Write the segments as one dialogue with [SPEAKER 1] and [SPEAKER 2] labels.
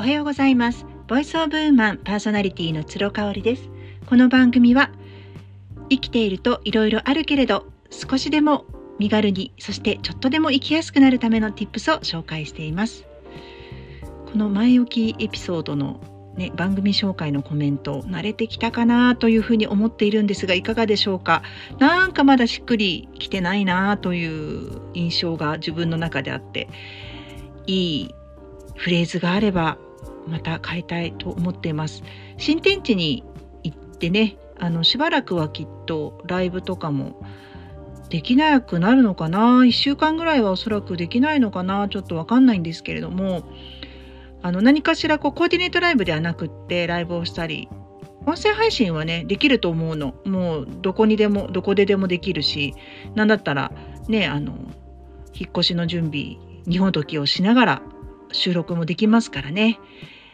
[SPEAKER 1] おはようございます。ボイスオブウーマンパーソナリティの鶴香織です。この番組は生きているといろいろあるけれど少しでも身軽にそしてちょっとでも生きやすくなるための tips を紹介しています。この前置きエピソードのね、番組紹介のコメント慣れてきたかなというふうに思っているんですがいかがでしょうか？なんかまだしっくりきてないなという印象が自分の中であっていいフレーズがあればまた変えたいと思っています。新天地に行ってねあのしばらくはきっとライブとかもできなくなるのかな。1週間ぐらいはおそらくできないのかな。ちょっとわかんないんですけれども。あの何かしらこうコーディネートライブではなくってライブをしたり音声配信はねできると思うの。もうどこにでもどこででもできるし何だったらねあの引っ越しの準備日本時をしながら収録もできますからね。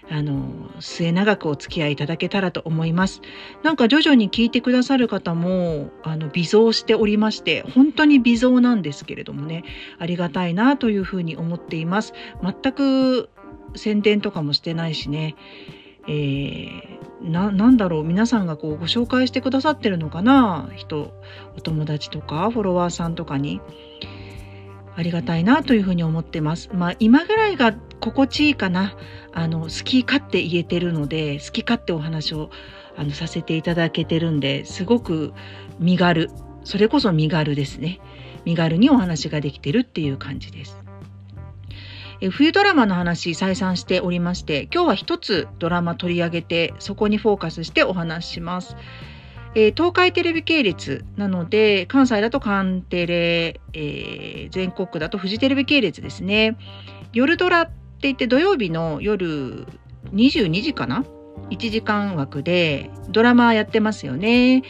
[SPEAKER 1] あの末永くお付き合いいただけたらと思います。なんか徐々に聞いてくださる方もあの微増しておりまして本当に微増なんですけれどもね。ありがたいなというふうに思っています。全く宣伝とかもしてないしね、えー、なんだろう。皆さんがこうご紹介してくださってるのかな？人お友達とかフォロワーさんとかに。ありがたいなというふうに思ってます。まあ今ぐらいが心地いいかなあの好き勝手言えてるので好き勝手お話をあのさせていただけてるんですごく身軽それこそ身軽ですね身軽にお話ができてるっていう感じです。え冬ドラマの話再三しておりまして今日は一つドラマ取り上げてそこにフォーカスしてお話しします。えー、東海テレビ系列なので関西だと関テレ、えー、全国区だとフジテレビ系列ですね夜ドラって言って土曜日の夜22時かな？1時間枠でドラマやってますよね。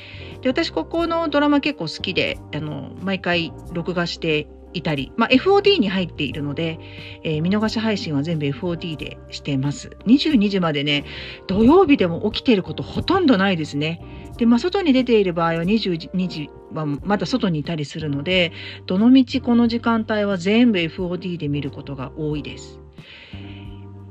[SPEAKER 1] で私ここのドラマ結構好きであの毎回録画していたり、まあ、FOD に入っているので、えー、見逃し配信は全部 FOD でしてます。22時までね、土曜日でも起きてることほとんどないですね。で、まあ、外に出ている場合は22時はまだ外にいたりするので、どのみちこの時間帯は全部 FOD で見ることが多いです。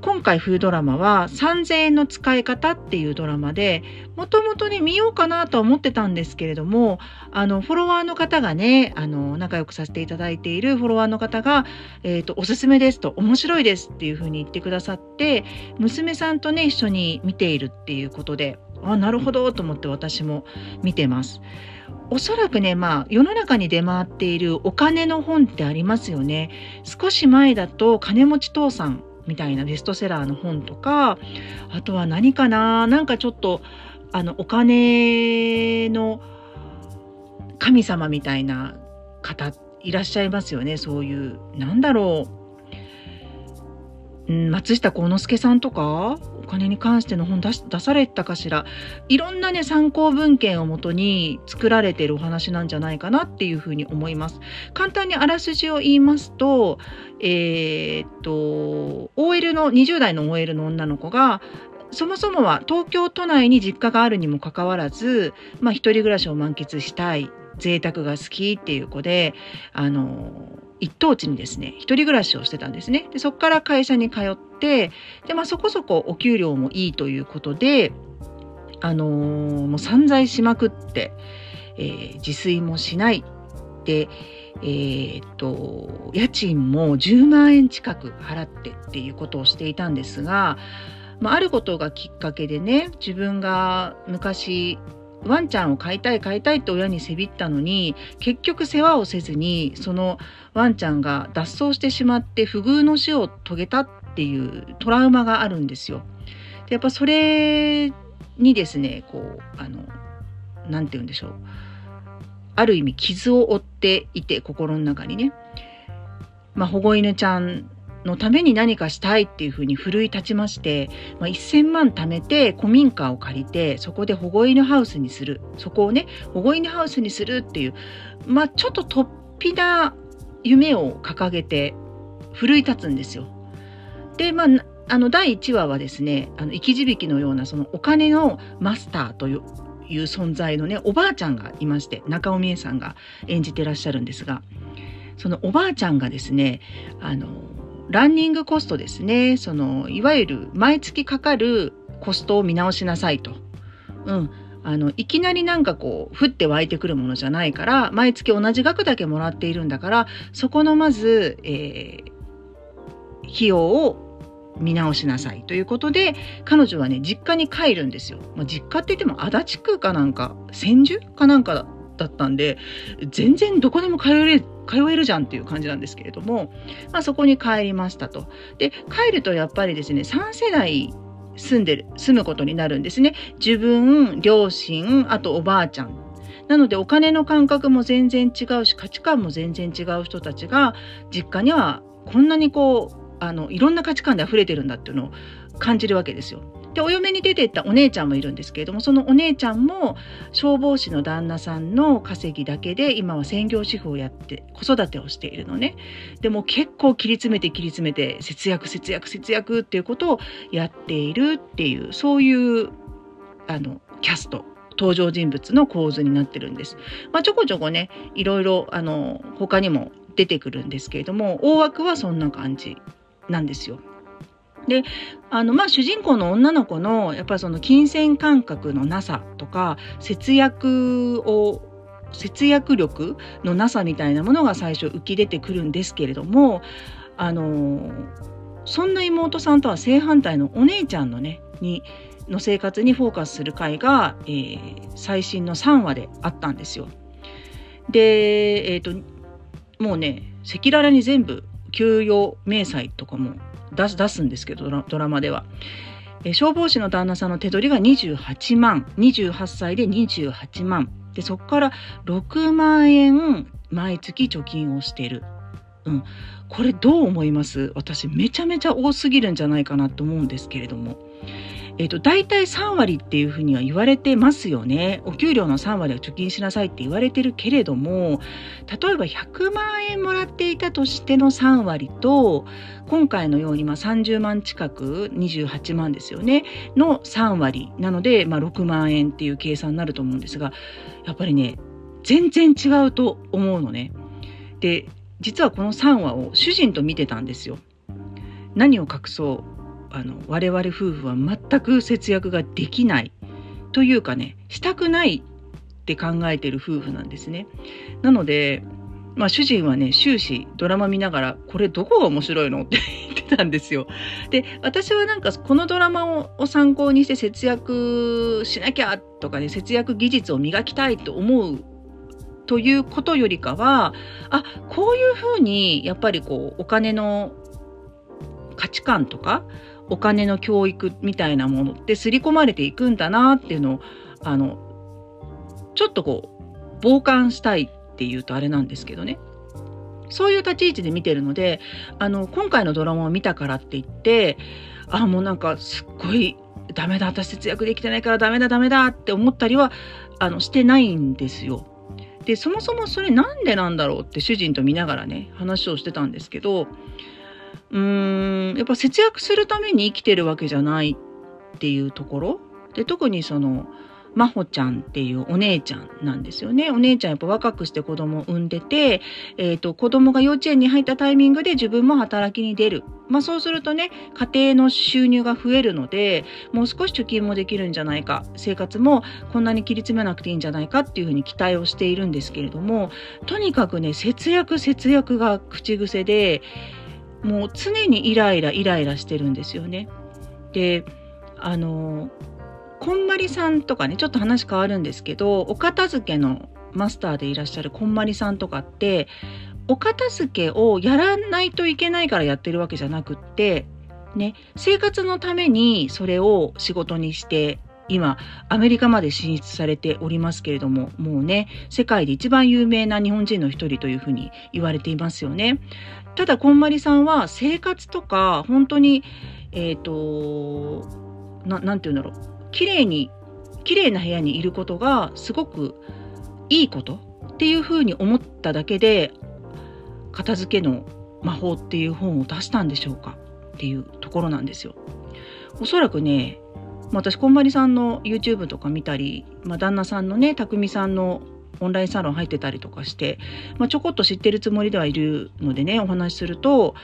[SPEAKER 1] 今回冬ドラマは3000円の使い方っていうドラマでもともとね見ようかなとは思ってたんですけれどもあのフォロワーの方がねあの仲良くさせていただいているフォロワーの方が、えーと、おすすめですと面白いですっていうふうに言ってくださって娘さんとね一緒に見ているっていうことであなるほどと思って私も見てます。おそらくね、まあ、世の中に出回っているお金の本ってありますよね。少し前だと金持ち父さんみたいなベストセラーの本とかあとは何かななんかちょっとあのお金の神様みたいな方いらっしゃいますよね。そういうなんだろう、うん、松下幸之助さんとかお金に関しての本出出されたかしらいろんなね参考文献をもとに作られているお話なんじゃないかなっていうふうに思います。簡単にあらすじを言いますとえー、っと OL の20代の OL の女の子がそもそもは東京都内に実家があるにもかかわらず、まあ、一人暮らしを満喫したい贅沢が好きっていう子であの一等地にですね一人暮らしをしてたんですね。でそこから会社に通ってで、まあ、そこそこお給料もいいということであのー、もう散財しまくって、えー、自炊もしないでえー、っと家賃も10万円近く払ってっていうことをしていたんですが、まあ、あることがきっかけでね自分が昔ワンちゃんを飼いたい飼いたいって親にせびったのに結局世話をせずにそのワンちゃんが脱走してしまって不遇の死を遂げたっていうトラウマがあるんですよ。でやっぱそれにですねこうあの何て言うんでしょうある意味傷を負っていて心の中にね、まあ、保護犬ちゃんのために何かしたいっていうふうに奮い立ちまして、まあ、1,000万貯めて古民家を借りてそこで保護犬ハウスにするそこをね保護犬ハウスにするっていうまあちょっと突飛な夢を掲げて奮い立つんですよ。でまああの第1話はですね生き字引のようなそのお金のマスターという存在のねおばあちゃんがいまして中尾美恵さんが演じてらっしゃるんですがそのおばあちゃんがですねあのランニングコストですねそのいわゆる毎月かかるコストを見直しなさいと。うん、あのいきなりなんかこう降って湧いてくるものじゃないから毎月同じ額だけもらっているんだからそこのまず、えー、費用を見直しなさいということで彼女はね実家に帰るんですよ。まあ、実家って言っても足立区かなんか千住かなんかだったんで全然どこでも通え通えるじゃんっていう感じなんですけれども、まあ、そこに帰りましたと。で帰るとやっぱりですね3世代住んでる住むことになるんですね。自分両親あとおばあちゃんなのでお金の感覚も全然違うし価値観も全然違う人たちが実家にはこんなにこうあのいろんな価値観で溢れてるんだっていうのを感じるわけですよ。でお嫁に出ていったお姉ちゃんもいるんですけれどもそのお姉ちゃんも消防士の旦那さんの稼ぎだけで今は専業主婦をやって子育てをしているのねでも結構切り詰めて切り詰めて節約節約節約っていうことをやっているっていうそういうあのキャスト登場人物の構図になってるんです。まあ、ちょこちょこねいろいろあの他にも出てくるんですけれども大枠はそんな感じなんですよ。であのまあ主人公の女の子のやっぱりその金銭感覚のなさとか節約を節約力のなさみたいなものが最初浮き出てくるんですけれどもあのそんな妹さんとは正反対のお姉ちゃんのねにの生活にフォーカスする回が、えー、最新の3話であったんですよ。で、えーと、ともうね赤裸々に全部給与明細とかも出す出すんですけどドラマでは。え消防士の旦那さんの手取りが28万。28歳で28万。でそこから6万円毎月貯金をしている、うん、これどう思います？私めちゃめちゃ多すぎるんじゃないかなと思うんですけれども。えーと、大体3割っていうふうには言われてますよね。お給料の3割は貯金しなさいって言われてるけれども例えば100万円もらっていたとしての3割と今回のようにまあ30万近く28万ですよねの3割なので、まあ、6万円っていう計算になると思うんですがやっぱりね全然違うと思うのね。で実はこの3話を主人と見てたんですよ。何を隠そう？あの我々夫婦は全く節約ができないというかねしたくないって考えてる夫婦なんですね。なので、まあ、主人はね終始ドラマ見ながら「これどこが面白いの?」って言ってたんですよ。で私はなんかこのドラマを参考にして節約しなきゃとかね節約技術を磨きたいと思うということよりかはあこういうふうにやっぱりこうお金の価値観とかお金の教育みたいなものって刷り込まれていくんだなっていうのをあのちょっとこう傍観したいっていうとあれなんですけどねそういう立ち位置で見てるのであの今回のドラマを見たからって言ってあもうなんかすっごいダメだ私節約できてないからダメだダメだって思ったりはあのしてないんですよ。でそもそもそれなんでなんだろうって主人と見ながらね話をしてたんですけどうーんやっぱ節約するために生きてるわけじゃないっていうところ？で特にその真帆ちゃんっていうお姉ちゃんなんですよね。お姉ちゃんやっぱ若くして子供を産んでて、えっ、ー、と、子供が幼稚園に入ったタイミングで自分も働きに出る。まあそうするとね、家庭の収入が増えるので、もう少し貯金もできるんじゃないか、生活もこんなに切り詰めなくていいんじゃないかっていうふうに期待をしているんですけれども、とにかくね、節約節約が口癖で、もう常にイライライライラしてるんですよね。であのこんまりさんとかねちょっと話変わるんですけどお片付けのマスターでいらっしゃるこんまりさんとかってお片付けをやらないといけないからやってるわけじゃなくってね生活のためにそれを仕事にして今アメリカまで進出されておりますけれどももうね世界で一番有名な日本人の一人というふうに言われていますよね。ただこんまりさんは生活とか本当にえっ、ー、と何て言うんだろう綺麗に綺麗な部屋にいることがすごくいいことっていうふうに思っただけで片付けの魔法っていう本を出したんでしょうかっていうところなんですよ。おそらくね私こんまりさんの YouTube とか見たり、まあ、旦那さんのね匠さんのオンラインサロン入ってたりとかして、まあ、ちょこっと知ってるつもりではいるのでねお話しすると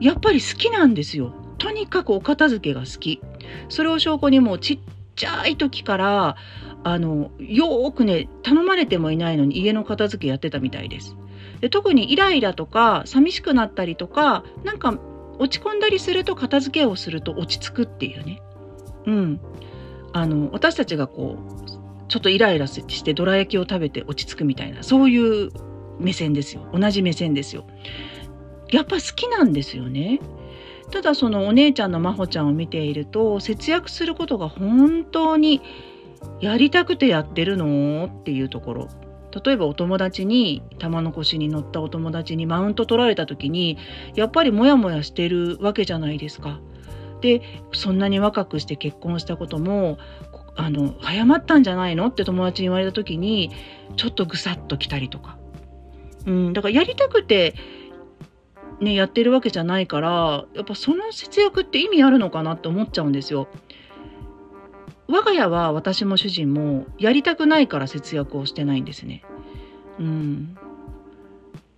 [SPEAKER 1] やっぱり好きなんですよ。とにかくお片付けが好き。それを証拠にもうちっちゃい時からあのよーくね頼まれてもいないのに家の片付けやってたみたいです。で特にイライラとか寂しくなったりとかなんか落ち込んだりすると片付けをすると落ち着くっていうね。うん。あの私たちがこうちょっとイライラしてどら焼きを食べて落ち着くみたいなそういう目線ですよ。同じ目線ですよ。やっぱ好きなんですよね。ただそのお姉ちゃんの真帆ちゃんを見ていると節約することが本当にやりたくてやってるのっていうところ。例えばお友達に玉の腰に乗ったお友達にマウント取られた時にやっぱりモヤモヤしてるわけじゃないですか。でそんなに若くして結婚したこともあの早まったんじゃないの？って友達に言われた時にちょっとぐさっと来たりとか、うん、だからやりたくて、ね、やってるわけじゃないからやっぱその節約って意味あるのかなって思っちゃうんですよ。我が家は私も主人もやりたくないから節約をしてないんですね。うん、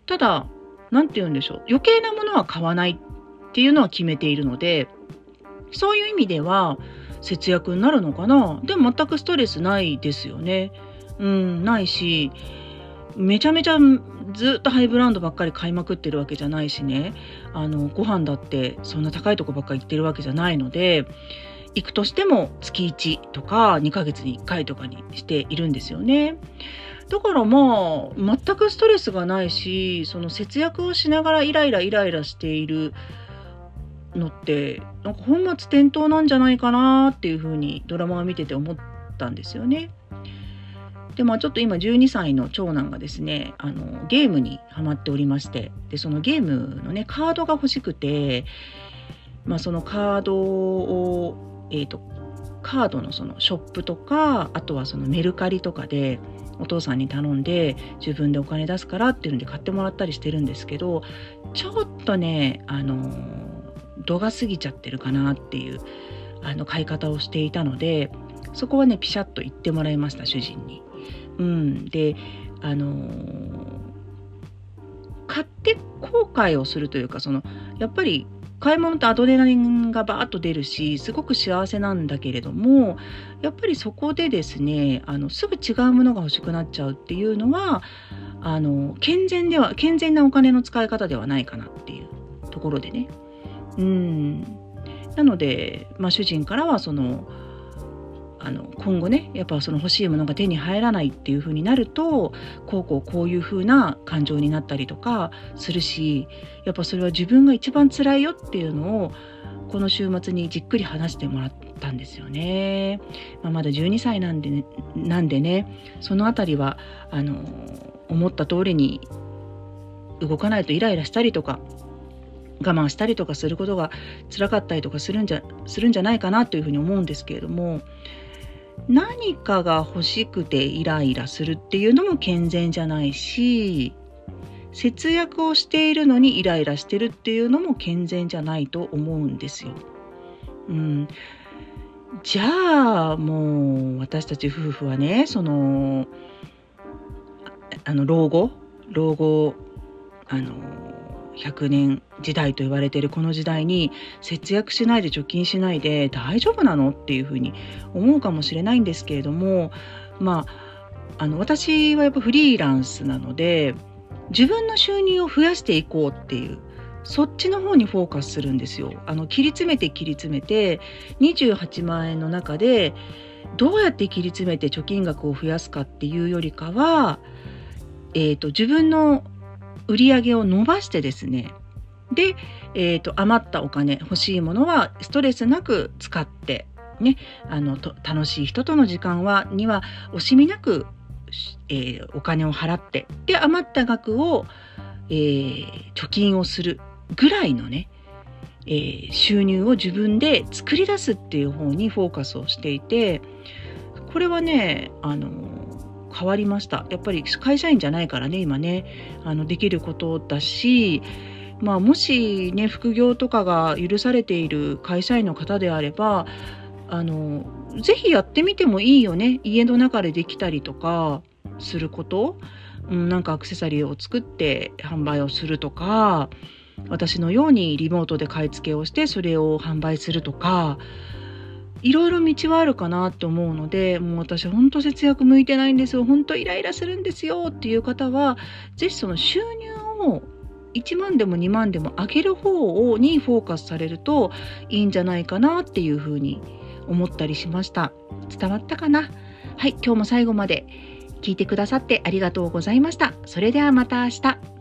[SPEAKER 1] ただ何て言うんでしょう余計なものは買わないっていうのは決めているのでそういう意味では節約になるのかな？でも全くストレスないですよね。うん、ないし、めちゃめちゃずっとハイブランドばっかり買いまくってるわけじゃないしね、あの、ご飯だってそんな高いとこばっかり行ってるわけじゃないので、行くとしても月1とか2ヶ月に1回とかにしているんですよね。だからまあ、全くストレスがないし、その節約をしながらイライライライラしているのってなんか本末転倒なんじゃないかなっていうふうにドラマを見てて思ったんですよね。でまあちょっと今12歳の長男がですねあのゲームにハマっておりましてでそのゲームのねカードが欲しくて、まあ、そのカードを、えーと、カードのそのショップとかあとはそのメルカリとかでお父さんに頼んで自分でお金出すからっていうので買ってもらったりしてるんですけどちょっとねあの度が過ぎちゃってるかなっていうあの買い方をしていたのでそこはねピシャッと言ってもらいました主人に。うん、であのー、買って後悔をするというかそのやっぱり買い物ってアドレナリンがバーッと出るしすごく幸せなんだけれどもやっぱりそこでですねあのすぐ違うものが欲しくなっちゃうっていうのはあの健全では健全なお金の使い方ではないかなっていうところでねうんなので、まあ、主人からはそのあの今後ねやっぱその欲しいものが手に入らないっていう風になるとこうこうこういう風な感情になったりとかするしやっぱそれは自分が一番辛いよっていうのをこの週末にじっくり話してもらったんですよね。まあ、まだ12歳なんでねなんでねその辺りはあの思った通りに動かないとイライラしたりとか我慢したりとかすることが辛かったりとかするんじゃするんじゃないかなというふうに思うんですけれども何かが欲しくてイライラするっていうのも健全じゃないし節約をしているのにイライラしてるっていうのも健全じゃないと思うんですよ。うん、じゃあもう私たち夫婦はねそのあの老後？老後あの100年時代と言われているこの時代に節約しないで貯金しないで大丈夫なの？っていうふうに思うかもしれないんですけれどもまああの私はやっぱフリーランスなので自分の収入を増やしていこうっていうそっちの方にフォーカスするんですよ。あの切り詰めて切り詰めて28万円の中でどうやって切り詰めて貯金額を増やすかっていうよりかは、えーと自分の売り上げを伸ばしてですねで、えーと、余ったお金欲しいものはストレスなく使ってねあのと楽しい人との時間はには惜しみなく、えー、お金を払ってで余った額を、えー、貯金をするぐらいのね、えー、収入を自分で作り出すっていう方にフォーカスをしていてこれはねあの変わりました。やっぱり会社員じゃないからね今ね。あのできることだしまあ、もしね副業とかが許されている会社員の方であればあのぜひやってみてもいいよね。家の中でできたりとかすること、うん、なんかアクセサリーを作って販売をするとか私のようにリモートで買い付けをしてそれを販売するとかいろいろ道はあるかなと思うのでもう私ほんと節約向いてないんですよ。ほんとイライラするんですよっていう方は是非その収入を1万でも2万でも上げる方にフォーカスされるといいんじゃないかなっていうふうに思ったりしました。伝わったかな？はい今日も最後まで聞いてくださってありがとうございました。それではまた明日。